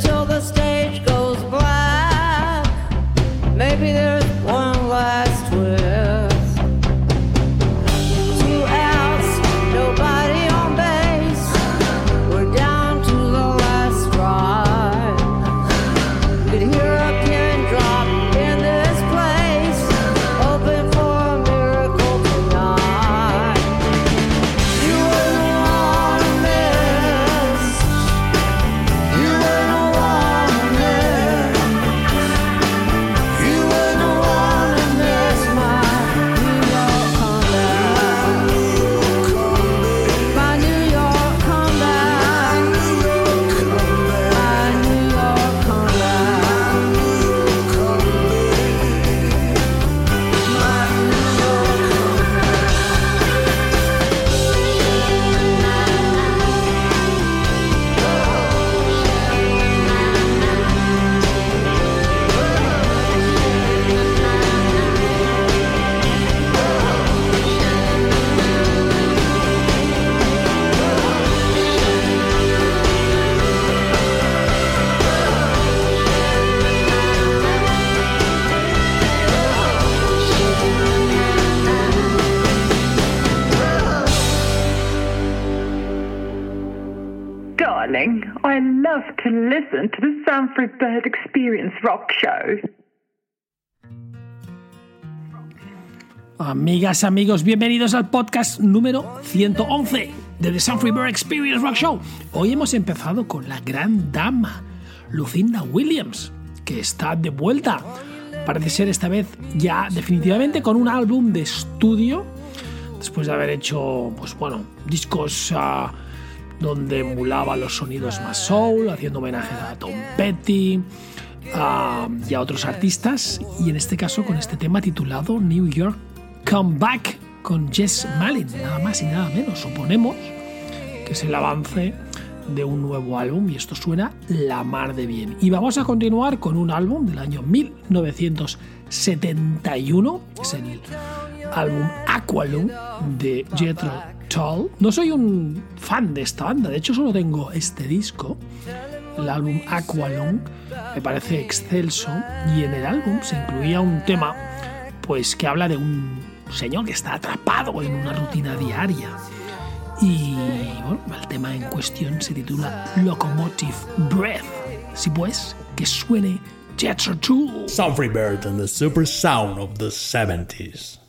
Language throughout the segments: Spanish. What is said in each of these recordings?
told the story. Amigas, amigos, bienvenidos al podcast número 111 de The Sanford Bird Experience Rock Show. Hoy hemos empezado con la gran dama, Lucinda Williams, que está de vuelta. Parece ser esta vez ya definitivamente con un álbum de estudio, después de haber hecho, pues bueno, discos ah, donde emulaba los sonidos más soul, haciendo homenajes a Tom Petty ah, y a otros artistas, y en este caso con este tema titulado New York Come Back con Jess Malin, nada más y nada menos, suponemos que es el avance de un nuevo álbum y esto suena la mar de bien. Y vamos a continuar con un álbum del año 1971, es el álbum Aqualung de Jethro Tull. No soy un fan de esta banda, de hecho solo tengo este disco, el álbum Aqualung, me parece excelso y en el álbum se incluía un tema pues que habla de un señor que está atrapado en una rutina diaria y bueno, el tema en cuestión se titula Locomotive Breath. Si pues, que suene Jethro Tull. Humphrey Bird and the super sound of the 70s.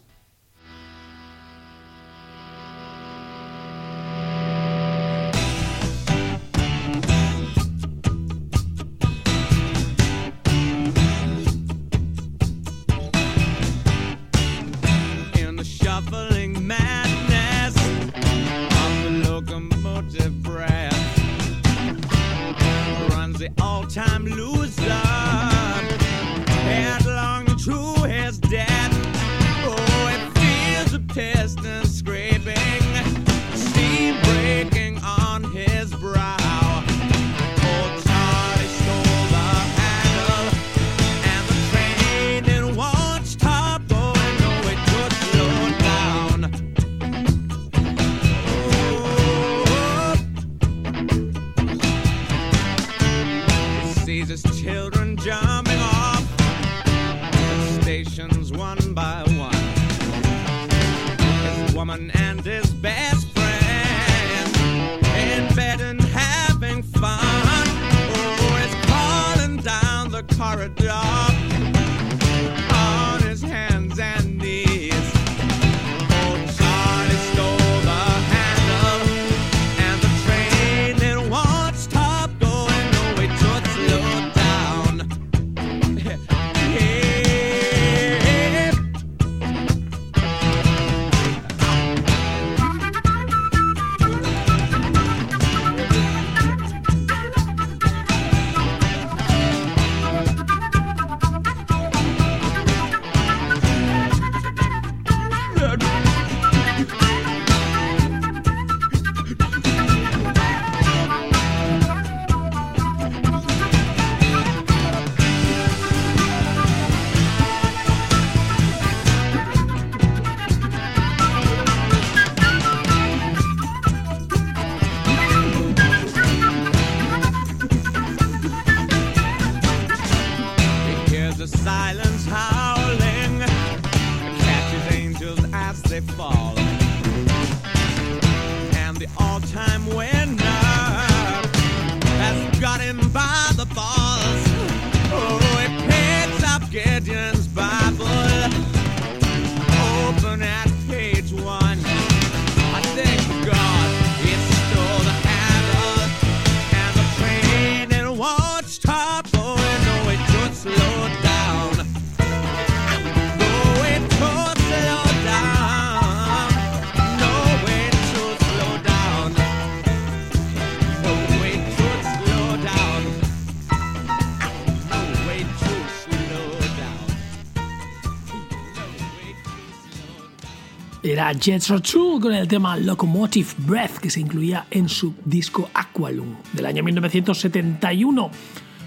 Era Jethro Tull con el tema Locomotive Breath que se incluía en su disco Aqualung del año 1971.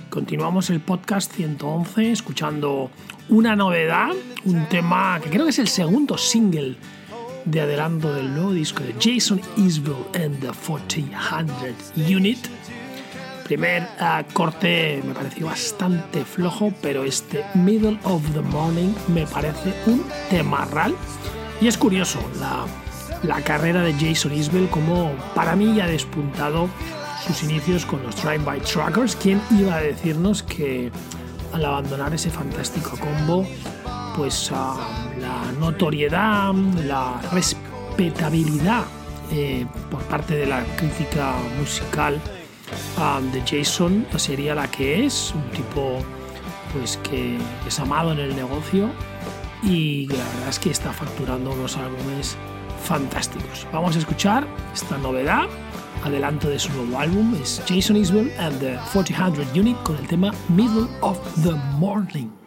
Continuamos el podcast 111 escuchando una novedad, un tema que creo que es el segundo single de adelanto del nuevo disco de Jason Isbell and the 1400 Unit. Primer ah, corte me pareció bastante flojo, pero este Middle of the Morning me parece un temarral. Y es curioso la, carrera de Jason Isbell, como para mí ya ha despuntado sus inicios con los Drive by Truckers. ¿Quién iba a decirnos que al abandonar ese fantástico combo, pues uh, la notoriedad, la respetabilidad eh, por parte de la crítica musical ah, de Jason sería la que es, un tipo pues que es amado en el negocio y la verdad es que está facturando unos álbumes fantásticos. Vamos a escuchar esta novedad, adelanto de su nuevo álbum, es Jason Isbell and the 400 Unit con el tema Middle of the Morning.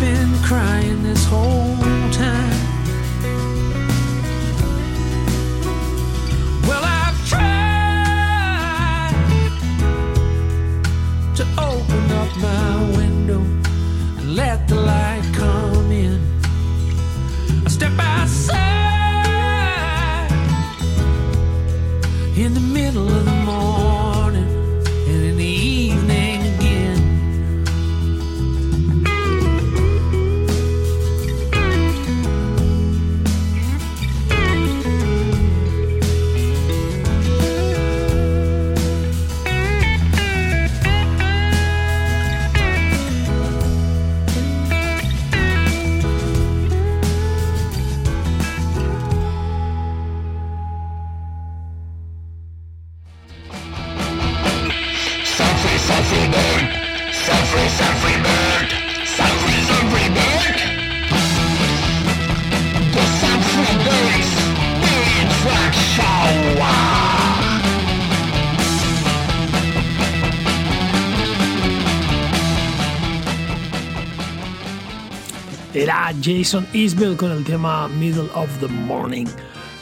been crying this whole time. Well, I've tried to open up my window and let the light come in. I step outside in the middle of the tema Middle of the Morning.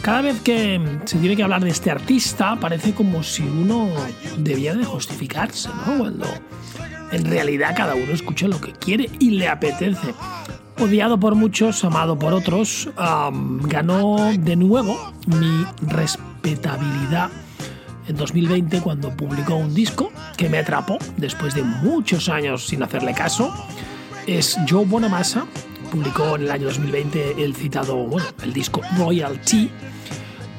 Cada vez que se tiene que hablar de este artista parece como si uno debiera de justificarse, ¿no? Cuando en realidad cada uno escucha lo que quiere y le apetece. Odiado por muchos, amado por otros, ganó de nuevo mi respetabilidad en 2020 cuando publicó un disco que me atrapó después de muchos años sin hacerle caso. Es Joe Bonamassa, publicó en el año 2020 el citado, bueno, el disco Royalty.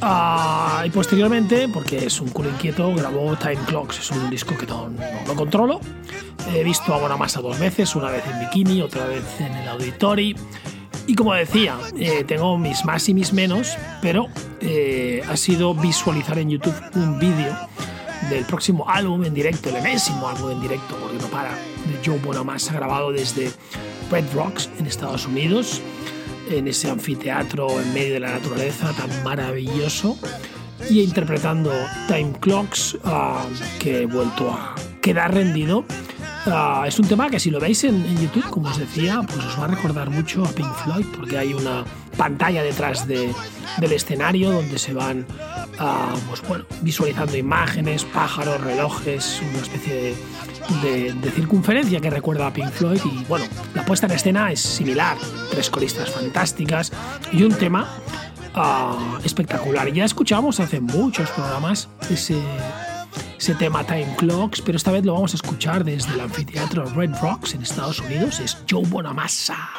Ah, y posteriormente, porque es un culo inquieto, grabó Time Clocks, es un disco que no, no lo controlo. He visto a dos veces, una vez en bikini, otra vez en el Auditori. Y como decía, eh, tengo mis más y mis menos, pero eh, ha sido visualizar en YouTube un vídeo del próximo álbum en directo, el enésimo álbum en directo, porque no para, de Joe Bonamassa, grabado desde Red Rocks en Estados Unidos, en ese anfiteatro en medio de la naturaleza tan maravilloso, y interpretando Time Clocks, ah, que he vuelto a quedar rendido. Ah, es un tema que si lo veis en, en YouTube, como os decía, pues os va a recordar mucho a Pink Floyd, porque hay una pantalla detrás de- del escenario donde se van ah, pues bueno, visualizando imágenes, pájaros, relojes, una especie de, de- circunferencia que recuerda a Pink Floyd. Y bueno, la puesta en escena es similar, tres coristas fantásticas y un tema ah, espectacular. Ya escuchamos hace muchos programas ese, ese tema Time Clocks, pero esta vez lo vamos a escuchar desde el anfiteatro Red Rocks en Estados Unidos. Es Joe Bonamassa.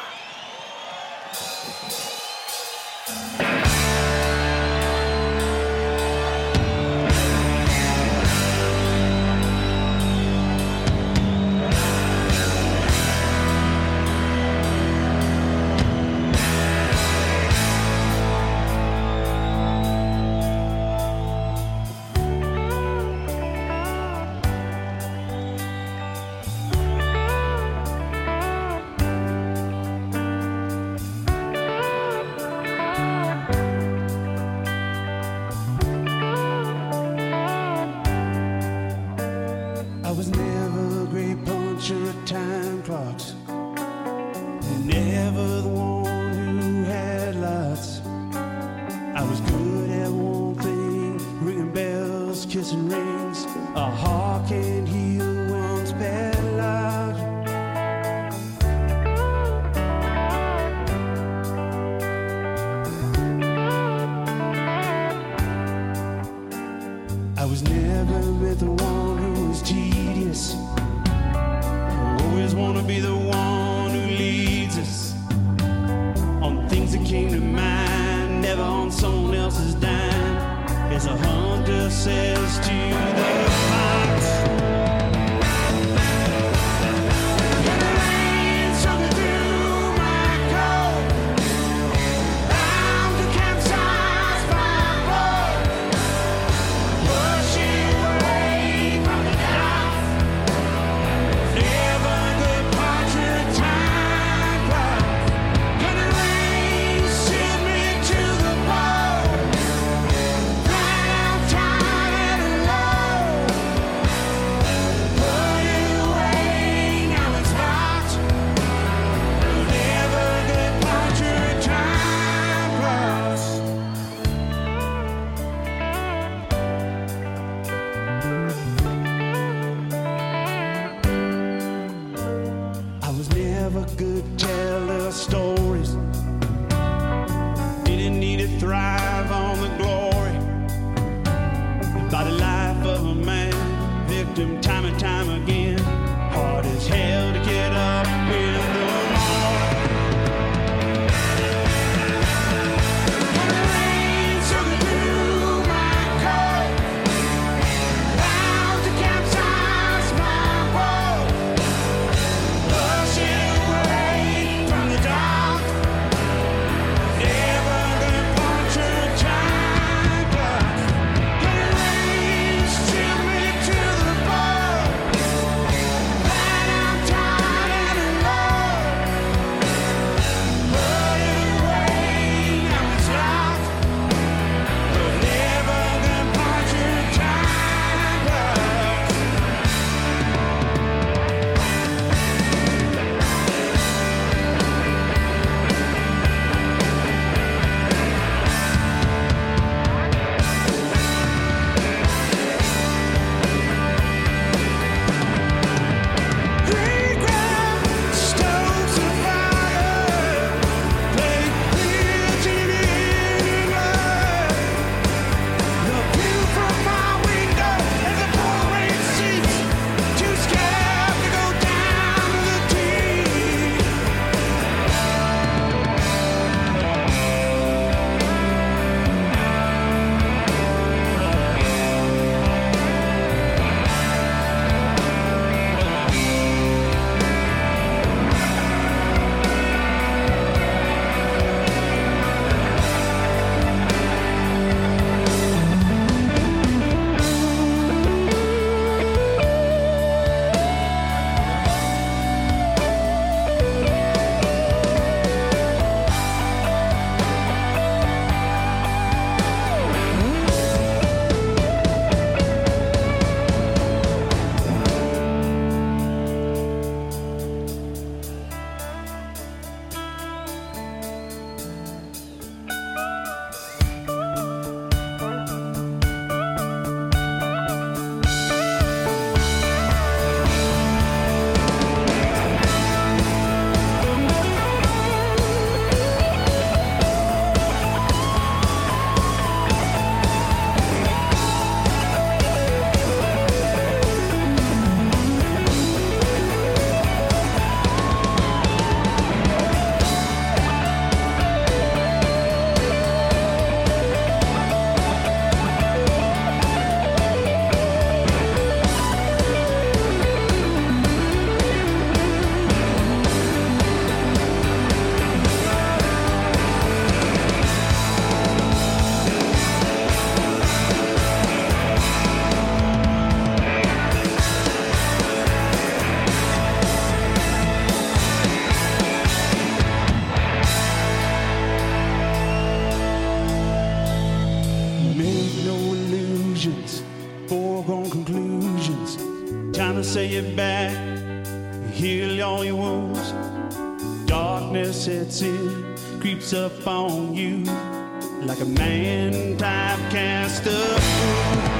Say it back, heal all your wounds. Darkness sets in, creeps up on you like a man typecast cast When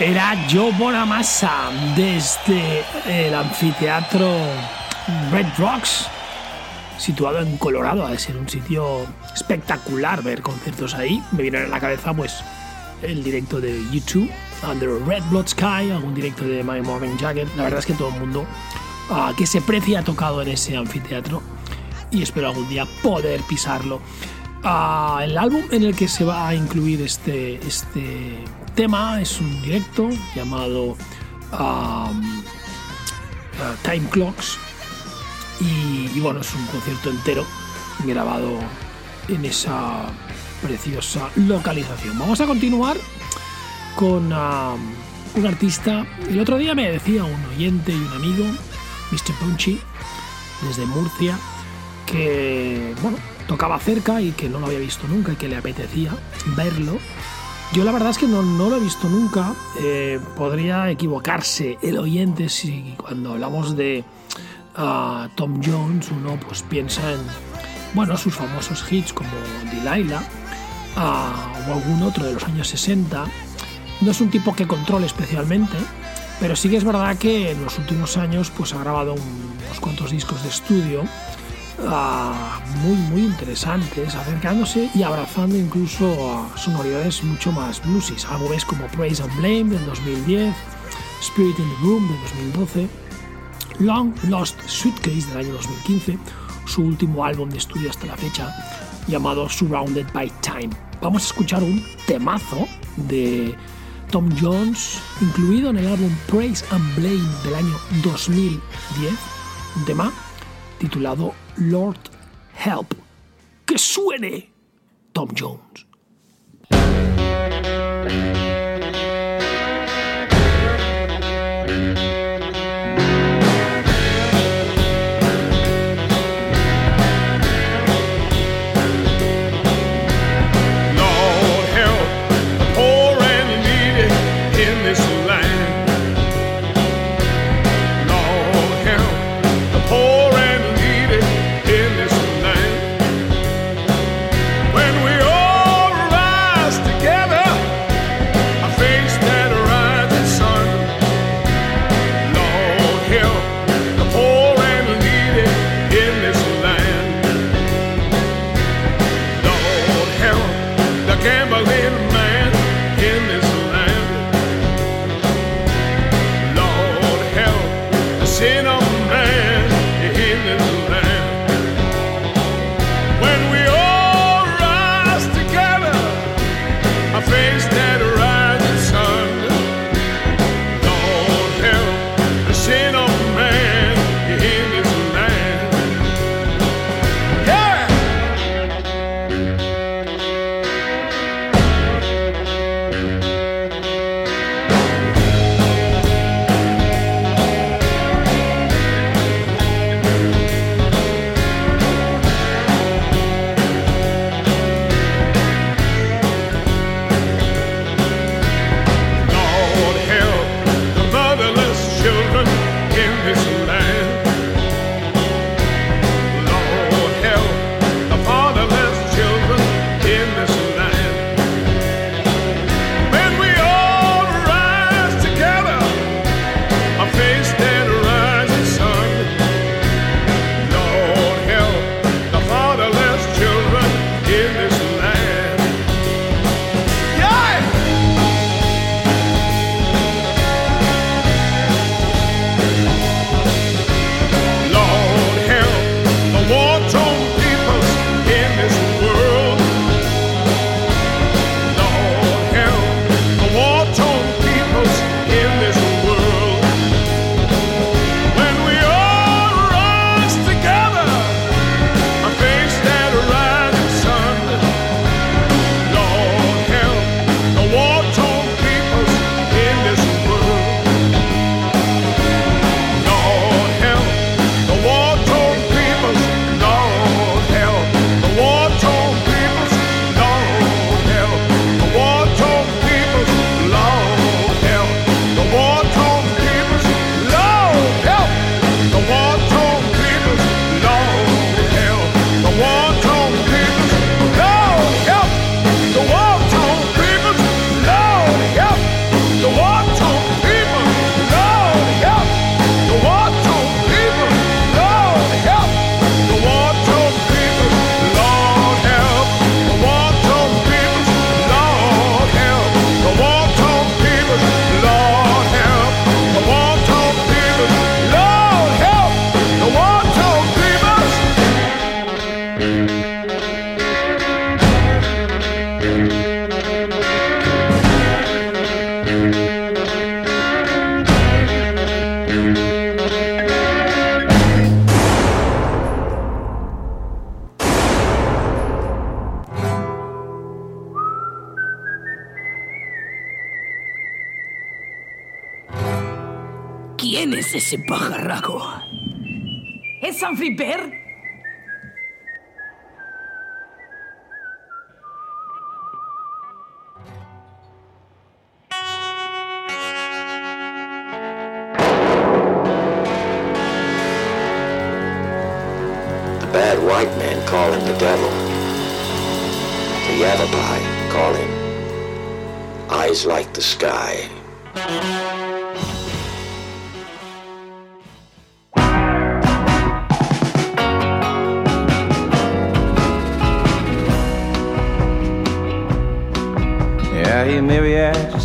Era Joe Bonamassa desde el anfiteatro Red Rocks, situado en Colorado. Ha de ser un sitio espectacular ver conciertos ahí. Me viene a la cabeza pues el directo de YouTube, Under a Red Blood Sky, algún directo de My Morning Jacket. La verdad es que todo el mundo ah, que se precia ha tocado en ese anfiteatro y espero algún día poder pisarlo. Ah, el álbum en el que se va a incluir este, este tema es un directo llamado um, uh, Time Clocks y, bueno, es un concierto entero grabado en esa preciosa localización. Vamos a continuar con um, un artista. El otro día me decía un oyente y un amigo, Mr. Punchy, desde Murcia, que bueno, tocaba cerca y que no lo había visto nunca y que le apetecía verlo. Yo la verdad es que no, no lo he visto nunca. Eh, podría equivocarse el oyente si cuando hablamos de ah, Tom Jones uno pues piensa en bueno, sus famosos hits como Delilah ah, o algún otro de los años 60. No es un tipo que controle especialmente, pero sí que es verdad que en los últimos años pues ha grabado un- unos cuantos discos de estudio ah, muy muy interesantes, acercándose y abrazando incluso sonoridades mucho más bluesy. Álbumes como Praise and Blame del 2010, Spirit in the Room del 2012, Long Lost Suitcase del año 2015, su último álbum de estudio hasta la fecha, llamado Surrounded by Time. Vamos a escuchar un temazo de Tom Jones, incluido en el álbum Praise and Blame del año 2010, un tema titulado Lord Help. ¡Que suene Tom Jones!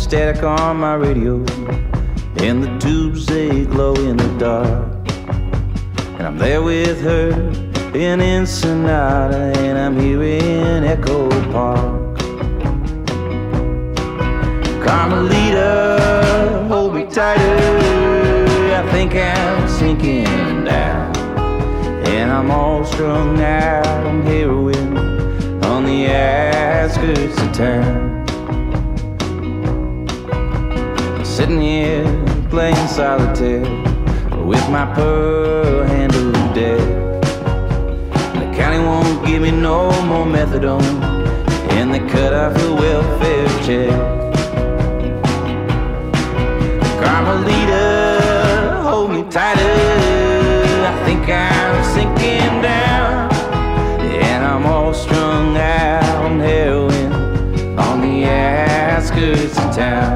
Static on my radio. And the tubes they glow in the dark. And I'm there with her in Ensenada. And I'm here in Echo Park. Carmelita, hold me tighter. I think I'm sinking down. And I'm all strung out on heroin on the outskirts of town. Sitting here playing solitaire with my pearl handle dead. The county won't give me no more methadone, and they cut off the welfare check. Carmelita, hold me tighter. I think I'm sinking down, and I'm all strung out on heroin on the outskirts of town.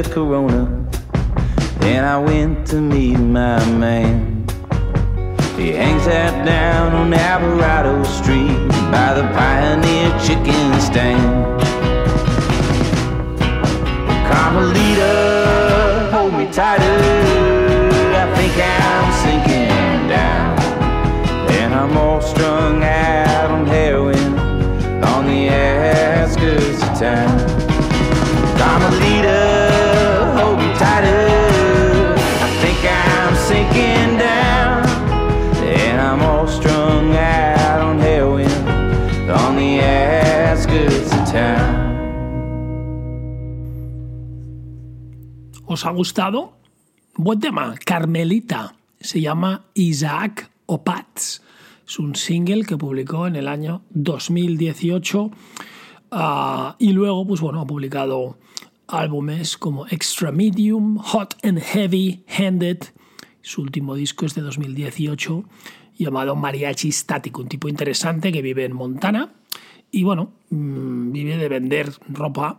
Smith Corona Then I went to meet my man. He hangs out down on Alvarado Street by the Pioneer Chicken Stand. Carmelita, hold me tighter. I think I'm sinking down, and I'm all strung out ¿Os ha gustado? Buen tema, Carmelita. Se llama Isaac Opatz. Es un single que publicó en el año 2018 ah, y luego, pues bueno, ha publicado álbumes como Extra Medium, Hot and Heavy Handed. Su último disco es de 2018 llamado Mariachi Static, un tipo interesante que vive en Montana y bueno, mm, vive de vender ropa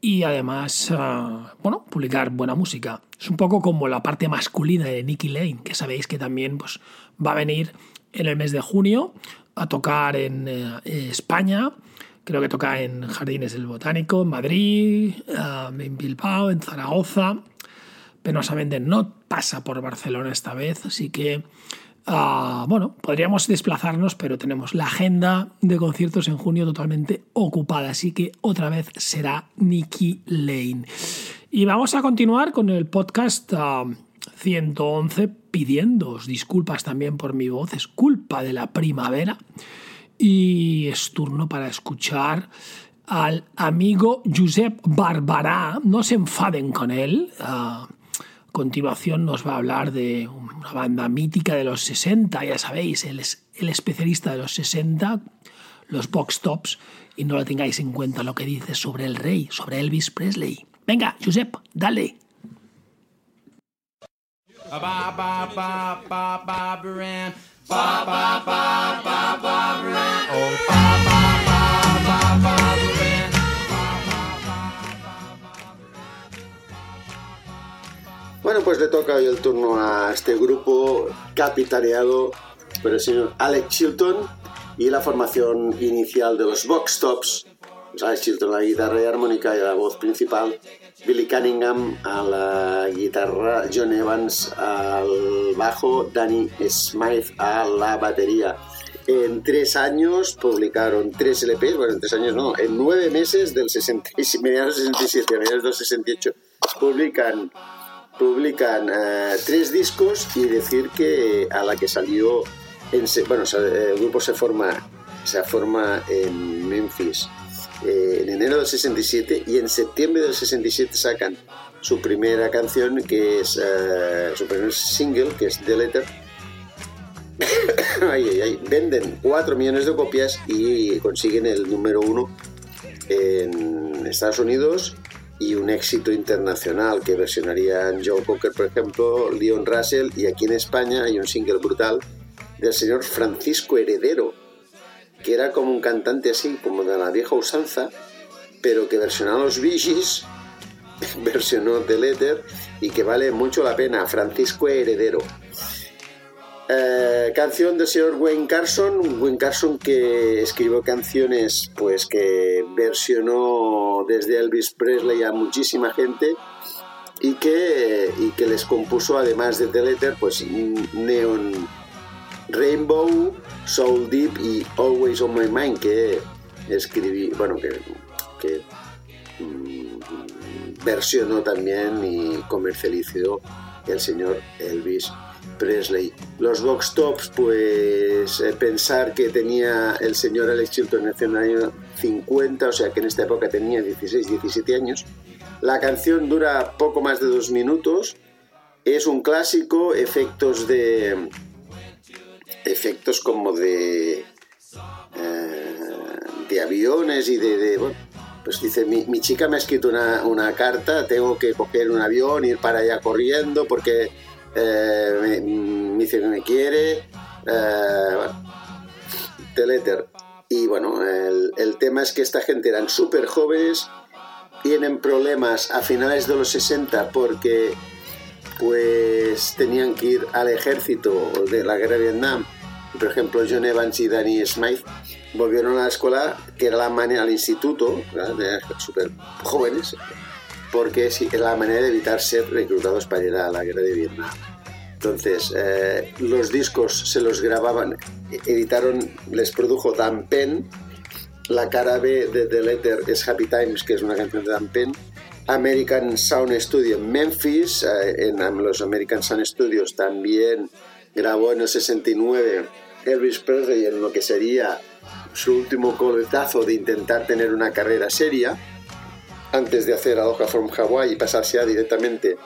y además, ah, bueno, publicar buena música. Es un poco como la parte masculina de Nicky Lane, que sabéis que también pues, va a venir en el mes de junio a tocar en eh, España. Creo que toca en Jardines del Botánico, en Madrid, ah, en Bilbao, en Zaragoza. Penosamente no pasa por Barcelona esta vez, así que Bueno, podríamos desplazarnos, pero tenemos la agenda de conciertos en junio totalmente ocupada, así que otra vez será Nicky Lane. Y vamos a continuar con el podcast ah, 111 pidiéndoos disculpas también por mi voz, es culpa de la primavera. Y es turno para escuchar al amigo Josep Barbará, no se enfaden con él. ah, continuación nos va a hablar de una banda mítica de los 60, ya sabéis, él es el especialista de los 60, los box tops, y no lo tengáis en cuenta lo que dice sobre el rey, sobre Elvis Presley. Venga, Josep, dale. Bueno, pues le toca hoy el turno a este grupo capitaneado por el señor Alex Chilton y la formación inicial de los Box Tops pues Alex Chilton a la guitarra y armónica y a la voz principal, Billy Cunningham a la guitarra, John Evans al bajo, Danny Smith a la batería. En tres años publicaron tres LPs, bueno, en tres años no, en nueve meses del 66, mediados del 67 a mediados del 68 publican, publican eh, tres discos y decir que a la que salió, en, bueno, sa- el grupo se forma, se forma en Memphis eh, en enero del 67 y en septiembre del 67 sacan su primera canción que es eh, su primer single que es The Letter. Venden 4 millones de copias y consiguen el número uno en Estados Unidos y un éxito internacional que versionarían Joe Cocker, por ejemplo, Leon Russell y aquí en España hay un single brutal del señor Francisco Heredero, que era como un cantante así, como de la vieja usanza, pero que versionó a los Bee versionó The Letter y que vale mucho la pena, Francisco Heredero. Eh, canción del señor Wayne Carson, Wayne Carson que escribió canciones pues que versionó desde Elvis Presley a muchísima gente y que, y que les compuso además de The Letter pues Neon Rainbow, Soul Deep y Always on My Mind que escribí, bueno que, que mm, versionó también y comercializó el señor Elvis Presley. Los Vox Tops, pues eh, pensar que tenía el señor Alex Chilton en el año 50, o sea que en esta época tenía 16, 17 años. La canción dura poco más de dos minutos, es un clásico, efectos de... efectos como de... eh, de aviones y de... de, bueno, pues dice, mi, mi chica me ha escrito una, una carta, tengo que coger un avión, ir para allá corriendo porque eh, me, me dice que me quiere. eh, bueno, The Letter. Y bueno, el, tema es que esta gente eran súper jóvenes, tienen problemas a finales de los 60 porque pues tenían que ir al ejército de la guerra de Vietnam. Por ejemplo, John Evans y Danny Smith volvieron a la escuela, que era la manera, al instituto, súper jóvenes, porque es la manera de evitar ser reclutados para ir a la guerra de Vietnam. Entonces, eh, los discos se los grababan, editaron, les produjo Dan Penn, la cara B de The Letter es Happy Times, que es una canción de Dan Penn, American Sound Studio en Memphis, eh, en los American Sound Studios también grabó en el 69 Elvis Presley en lo que sería su último coletazo de intentar tener una carrera seria antes de hacer Aloha from Hawaii y pasarse ya directamente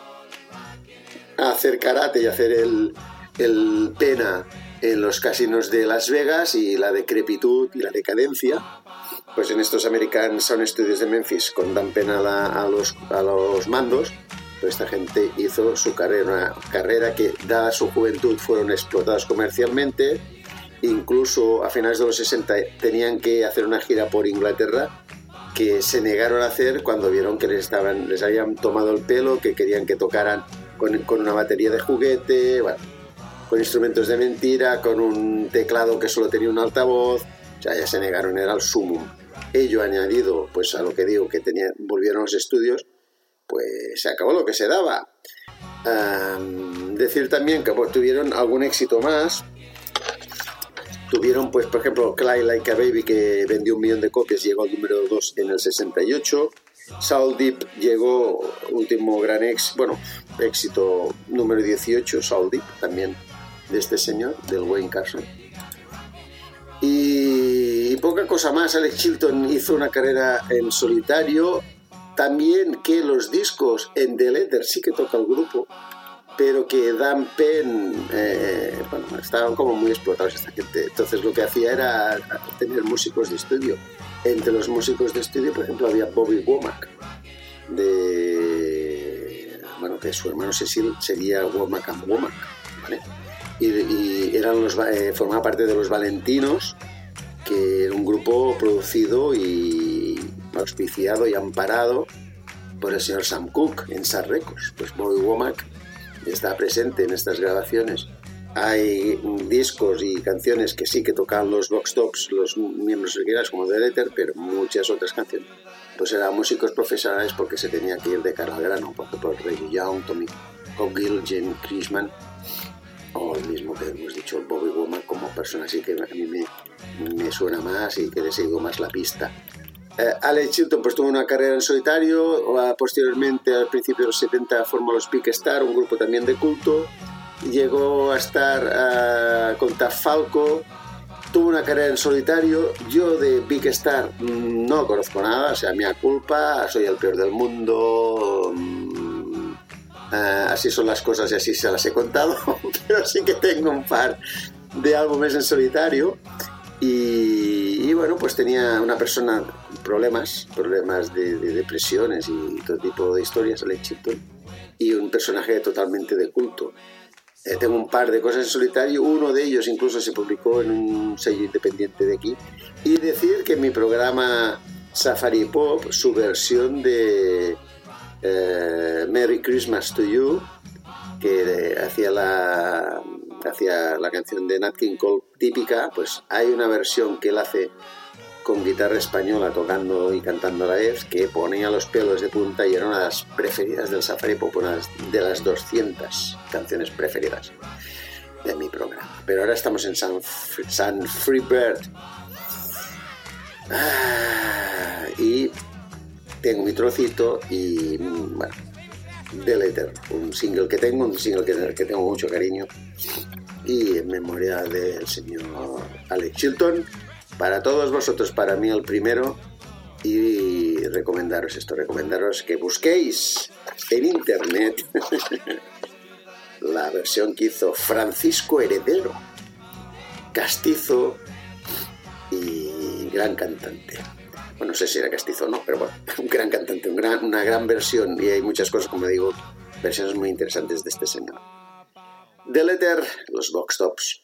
a hacer karate y hacer el, el pena en los casinos de Las Vegas y la decrepitud y la decadencia pues en estos American Sound Studios de Memphis con Dan Penn a, a los, a los mandos pues esta gente hizo su carrera una carrera que dada su juventud fueron explotados comercialmente. Incluso a finales de los 60 tenían que hacer una gira por Inglaterra que se negaron a hacer cuando vieron que les, estaban, les habían tomado el pelo, que querían que tocaran con, con una batería de juguete, bueno, con instrumentos de mentira, con un teclado que solo tenía un altavoz, o sea, ya se negaron, era el sumum. Ello añadido, pues a lo que digo, que tenían, volvieron los estudios, pues se acabó lo que se daba. Am, decir también que pues, tuvieron algún éxito más, Tuvieron, pues, por ejemplo, Cry Like a Baby, que vendió un millón de copias, llegó al número 2 en el 68. Soul Deep llegó, último gran ex, bueno, éxito número 18, Soul Deep, también de este señor, del Wayne Carson. Y, y poca cosa más, Alex Chilton hizo una carrera en solitario. También que los discos en The Letter sí que toca el grupo, pero que Dan Penn, eh, bueno, estaban como muy explotados esta gente. Entonces lo que hacía era tener músicos de estudio. Entre los músicos de estudio, por ejemplo, había Bobby Womack, de, bueno, que su hermano Cecil sería Womack and Womack, ¿vale? Y, y eran los, eh, formaba parte de los Valentinos, que era un grupo producido y auspiciado y amparado por el señor Sam Cooke en Sar Records. Pues Bobby Womack está presente en estas grabaciones hay discos y canciones que sí que tocaban los Vox Tops, los miembros originales como The Letter, pero muchas otras canciones pues eran músicos profesionales porque se tenía que ir de cara al grano, por ejemplo Reggie Young, Tommy Cogill, Jim Chrisman o el mismo que hemos dicho, Bobby Womack como persona así que a mí me, me suena más y que le sigo más la pista. Eh, Alex Chilton pues tuvo una carrera en solitario, posteriormente al principio de los 70 formó los Big Star, un grupo también de culto, llegó a estar eh, con Taf Falco, tuvo una carrera en solitario, yo de Big Star mm, no conozco nada, o sea, mía culpa, soy el peor del mundo, mm, eh, así son las cosas y así se las he contado, pero sí que tengo un par de álbumes en solitario. Y, y bueno, pues tenía una persona problemas, problemas de, de depresiones y todo tipo de historias, Alex Chilton, y un personaje totalmente de culto. Eh, tengo un par de cosas en solitario, uno de ellos incluso se publicó en un sello independiente de aquí. Y decir que mi programa Safari Pop, su versión de eh, Merry Christmas to You, que hacía la, hacía la canción de Nat King Cole típica, pues hay una versión que él hace con guitarra española tocando y cantando a la vez que ponía los pelos de punta y era una de las preferidas del Safari Pop, una de las 200 canciones preferidas de mi programa. Pero ahora estamos en San, San Free Bird. Ah, y tengo mi trocito y bueno, The Letter, un single que tengo, un single que, que tengo mucho cariño y en memoria del señor Alex Chilton para todos vosotros, para mí el primero, y recomendaros esto, recomendaros que busquéis en internet la versión que hizo Francisco Heredero, castizo y gran cantante. Bueno, no sé si era castizo o no, pero bueno, un gran cantante, una gran versión y hay muchas cosas, como digo, versiones muy interesantes de este señor. The Letter, los Box Tops.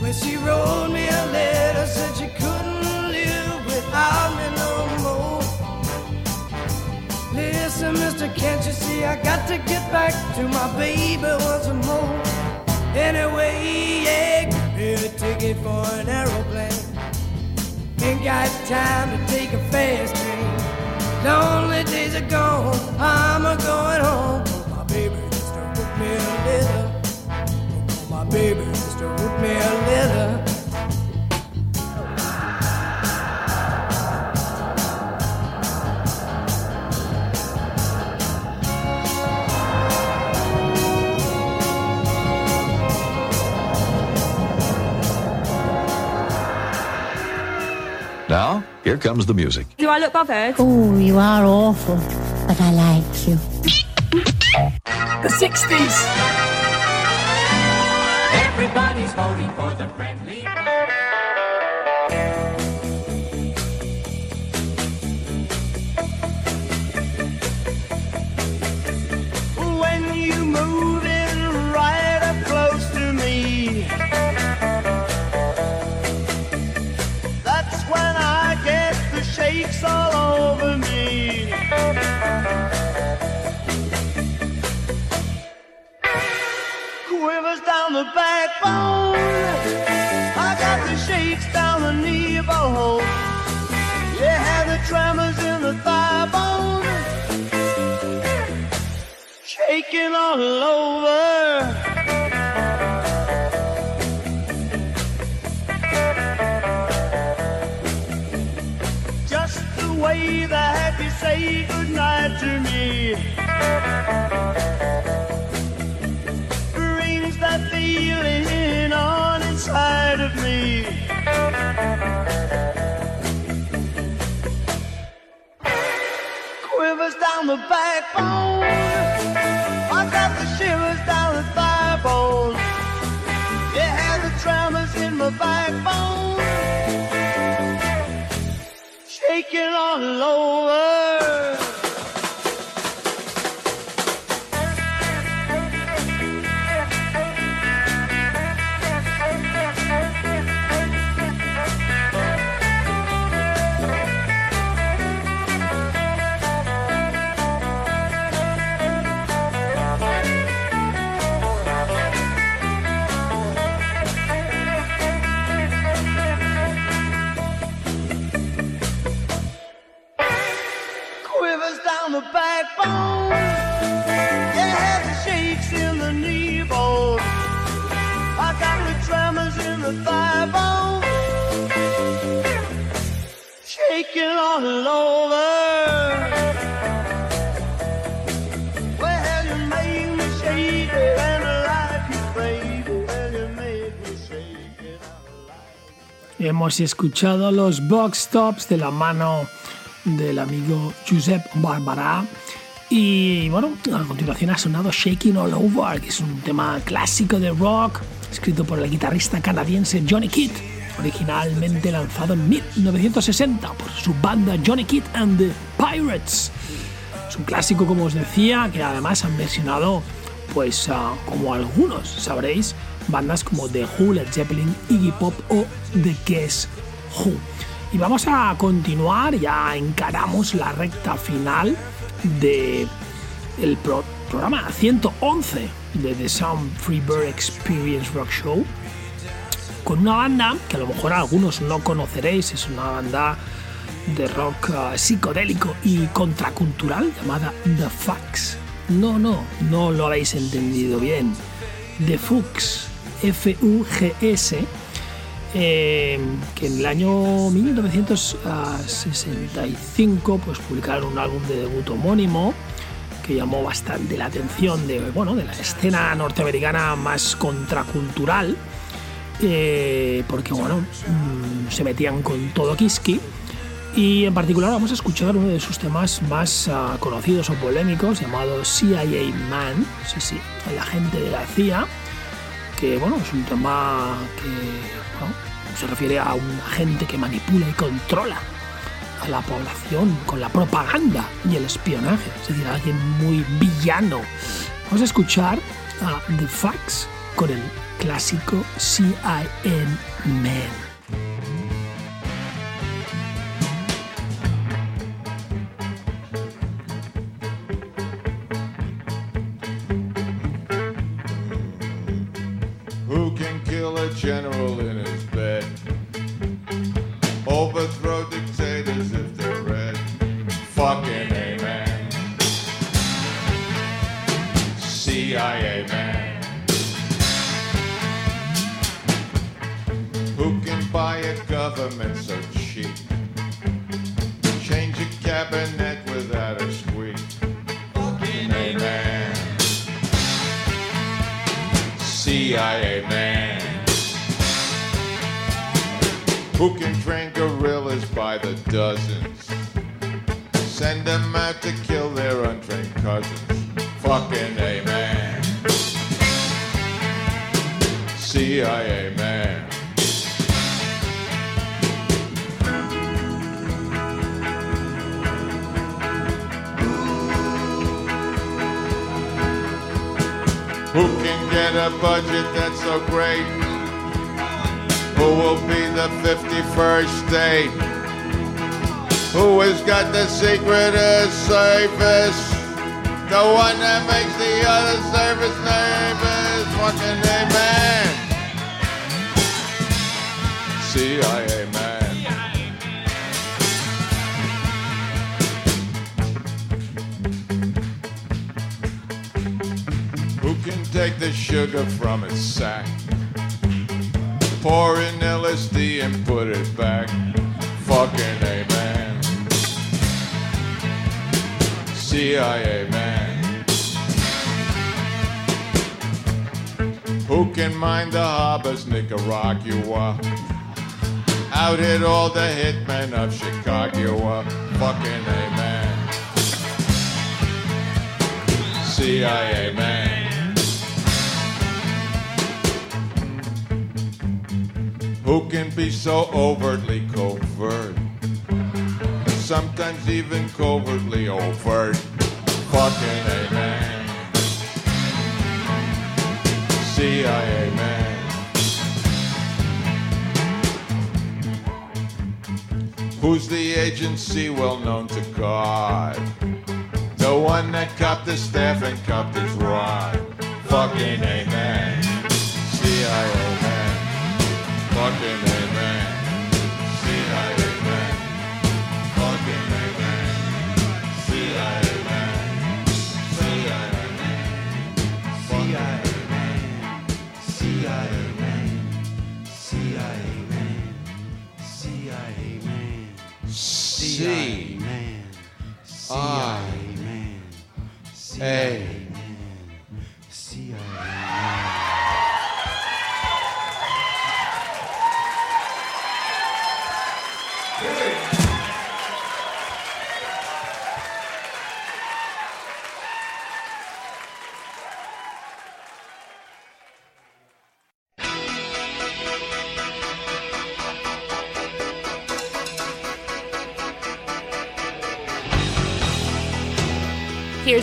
When she wrote me a letter, said she couldn't live without me no more. Listen, mister, can't you see I got to get back to my baby once more? Anyway, yeah, me a ticket for an aeroplane. Ain't got time to take a fast train. Lonely days are gone, I'm a going home. Oh, my baby just wrote me a letter. Oh, my baby here comes the music. Do I look bothered? Oh, you are awful, but I like you. The 60s. Everybody's voting for the friendly. backbone. I got the shakes down the knee bone. Yeah, and the tremors in the thigh bone. Shaking all over. Just the way that you say goodnight to me. Feeling on inside of me. Quivers down the backbone. I got the shivers down the thigh bone. Yeah, the tremors in my backbone. Shaking all over. Hemos escuchado los box tops de la mano del amigo Josep Barbará. Y bueno, a continuación ha sonado Shaking All Over, que es un tema clásico de rock, escrito por el guitarrista canadiense Johnny Kidd, originalmente lanzado en 1960 por su banda Johnny Kidd and the Pirates. Es un clásico, como os decía, que además han versionado, pues ah, como algunos sabréis, bandas como The Who, Led Zeppelin, Iggy Pop o The Guess Who. Y vamos a continuar, ya encaramos la recta final de programa 111 de The Sound Free Bird Experience Rock Show con una banda que a lo mejor algunos no conoceréis, es una banda de rock ah, psicodélico y contracultural llamada The Fucks. No, no, no lo habéis entendido bien. The Fucks, F-U-G-S, eh, que en el año 1965 pues, publicaron un álbum de debut homónimo que llamó bastante la atención de, bueno, de la escena norteamericana más contracultural, eh, porque bueno, mm, se metían con todo Kiski. Y en particular vamos a escuchar uno de sus temas más ah, conocidos o polémicos, llamado CIA Man, sí, sí, el agente de la CIA, que bueno, es un tema que se refiere a un agente que manipula y controla a la población con la propaganda y el espionaje, es decir, alguien muy villano. Vamos a escuchar a The Fax con el clásico CIN Man. In LSD and put it back. Fucking amen. CIA man. Who can mind the harbors, Nicaragua? Out hit all the hitmen of Chicago. Fucking amen. CIA man. Who can be so overtly covert? Sometimes even covertly overt. Fucking amen. CIA man. Who's the agency well known to God? The one that cupped his staff and cupped his rod. Fucking amen. CIA. Fucking amen. CIA man. Fucking amen. CIA man. CIA man. CIA man. CIA man. CIA man. CIA man. C. I. A.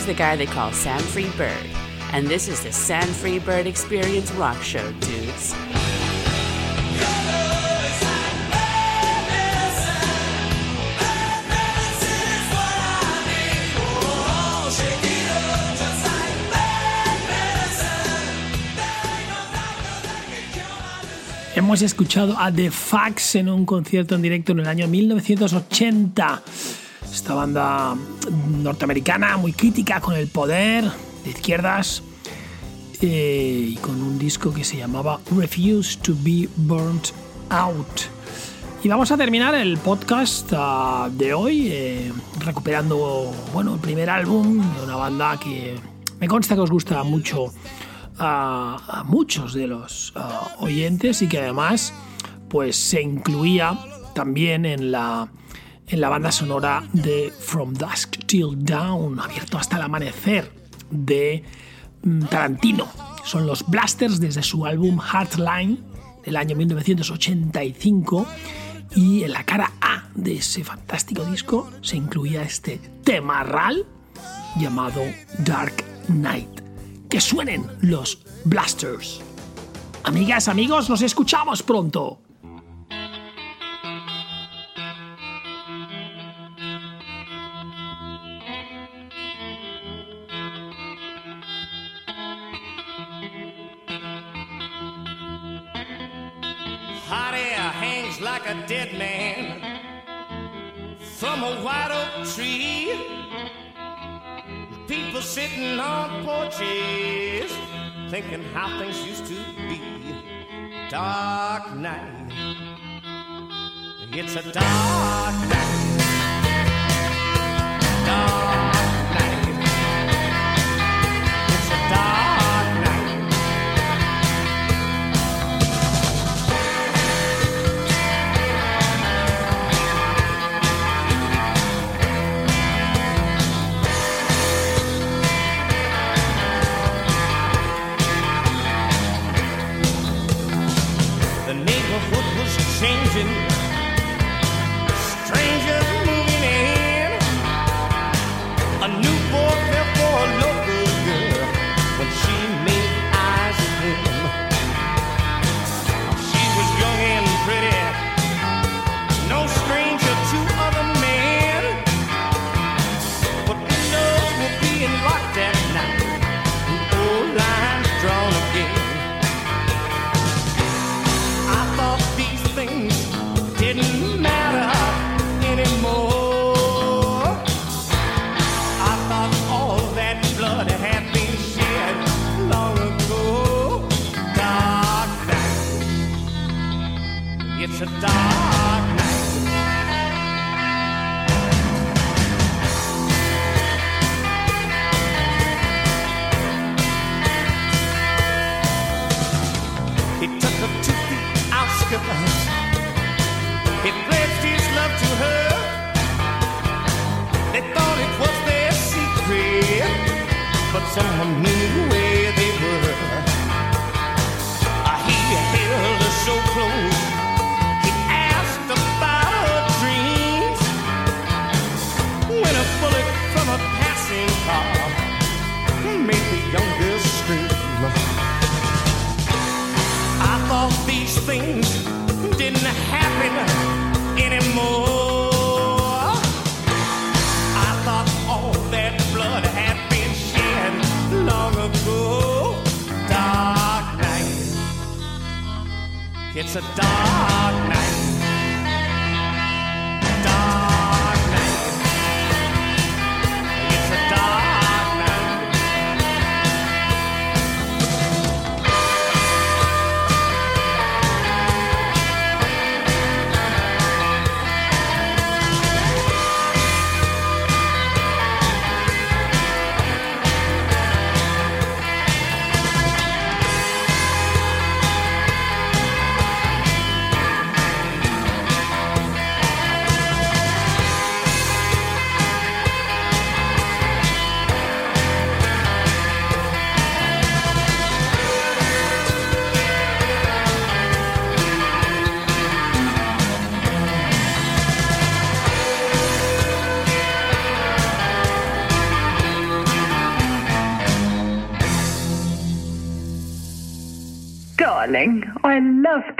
Here's the guy they call Sam Free Bird, and this is the Sam Free Bird Experience Rock Show, dudes. Hemos escuchado a The Fax en un concierto en directo en el año 1980. Esta banda norteamericana muy crítica con el poder de izquierdas eh, y con un disco que se llamaba Refuse to be Burnt Out. Y vamos a terminar el podcast ah, de hoy eh, recuperando bueno, el primer álbum de una banda que me consta que os gusta mucho a, muchos de los ah, oyentes y que además pues se incluía también en la, en la banda sonora de From Dusk Till Dawn, abierto hasta el amanecer de mm, Tarantino. Son los Blasters desde su álbum Heartline del año 1985 y en la cara A de ese fantástico disco se incluía este temarral llamado Dark Knight. Que suenen los Blasters. Amigas, amigos, nos escuchamos pronto. White oak tree. People sitting on porches thinking how things used to be. Dark night. And it's a dark night. Dark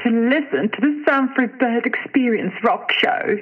to listen to the Sanford Bird Experience Rock Show.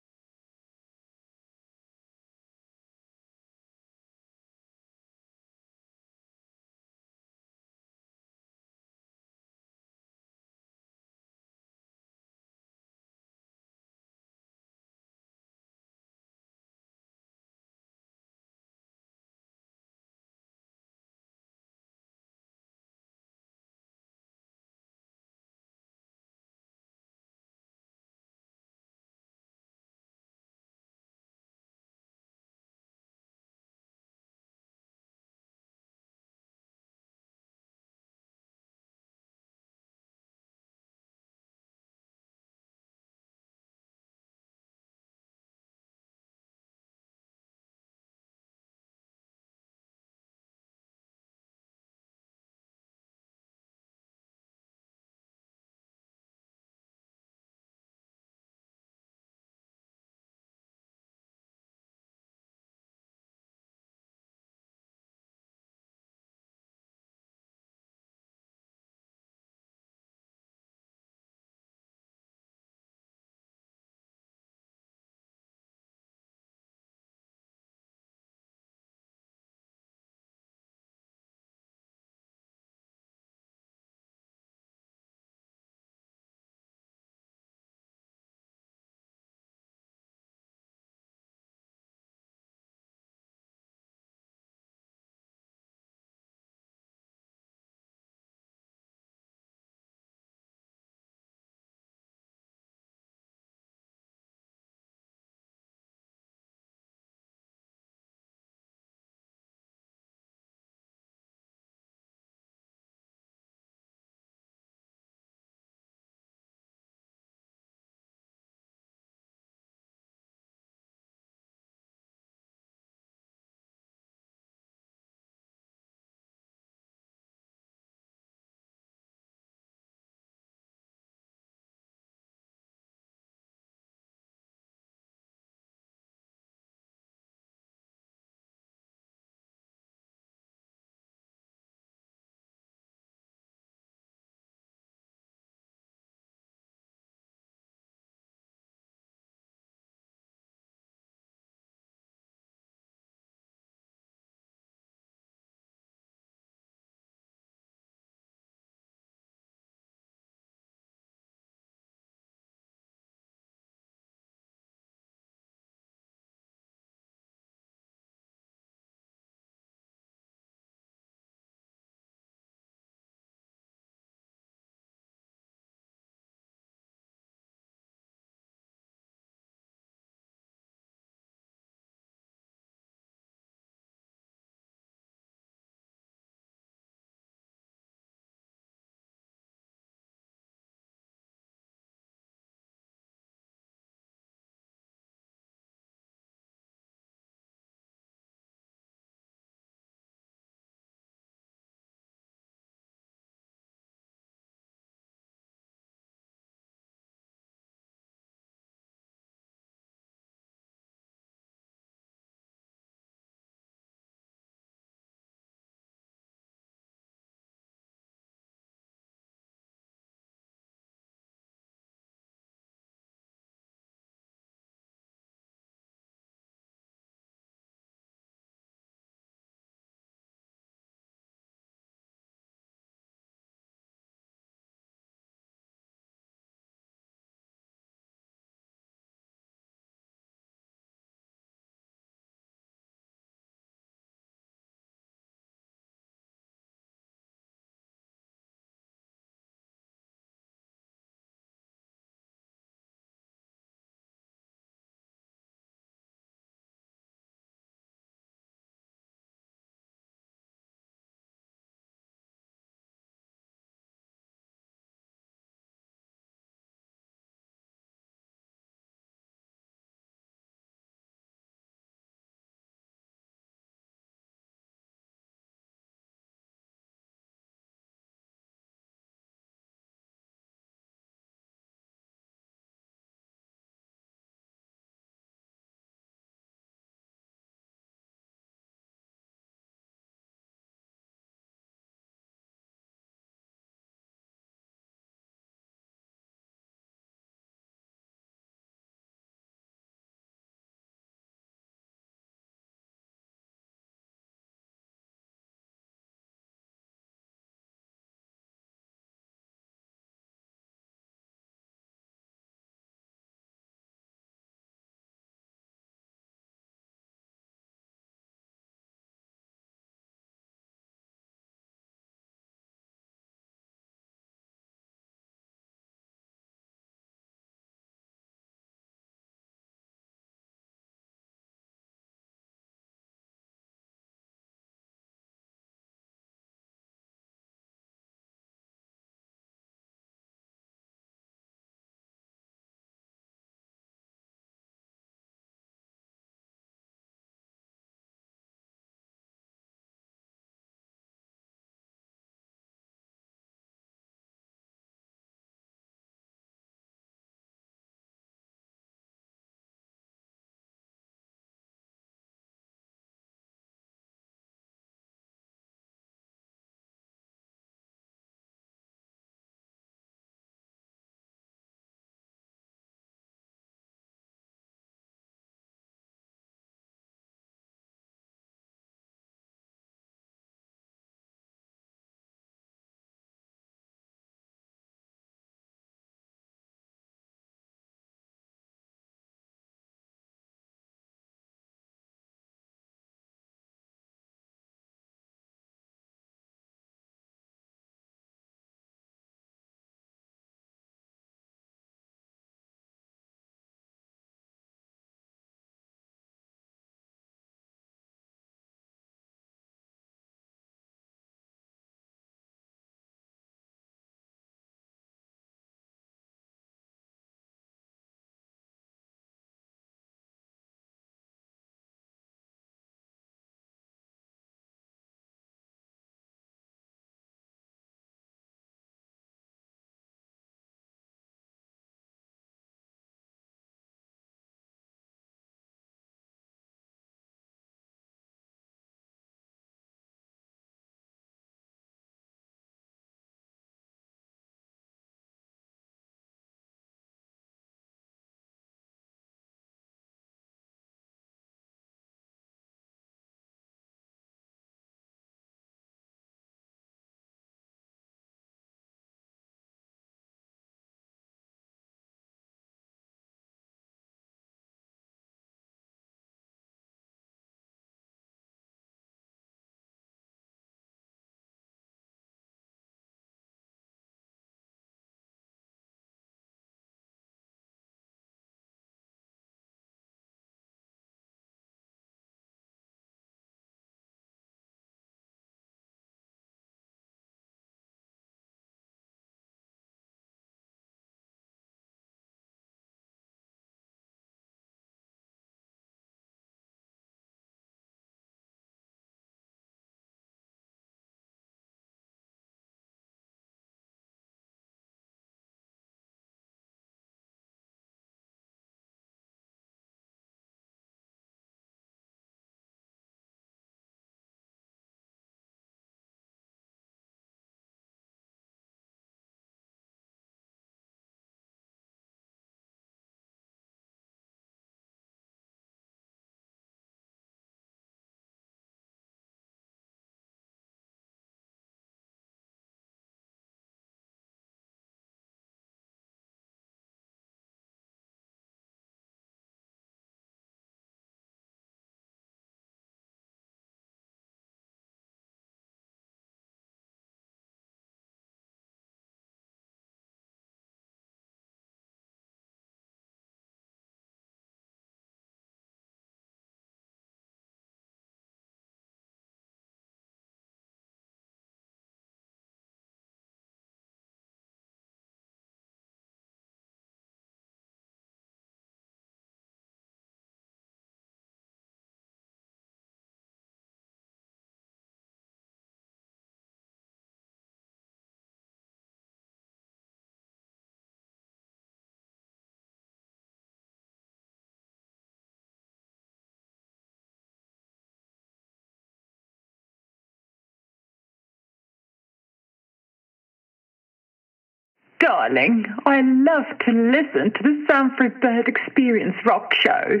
Darling, I love to listen to the Sanford Bird Experience Rock Show.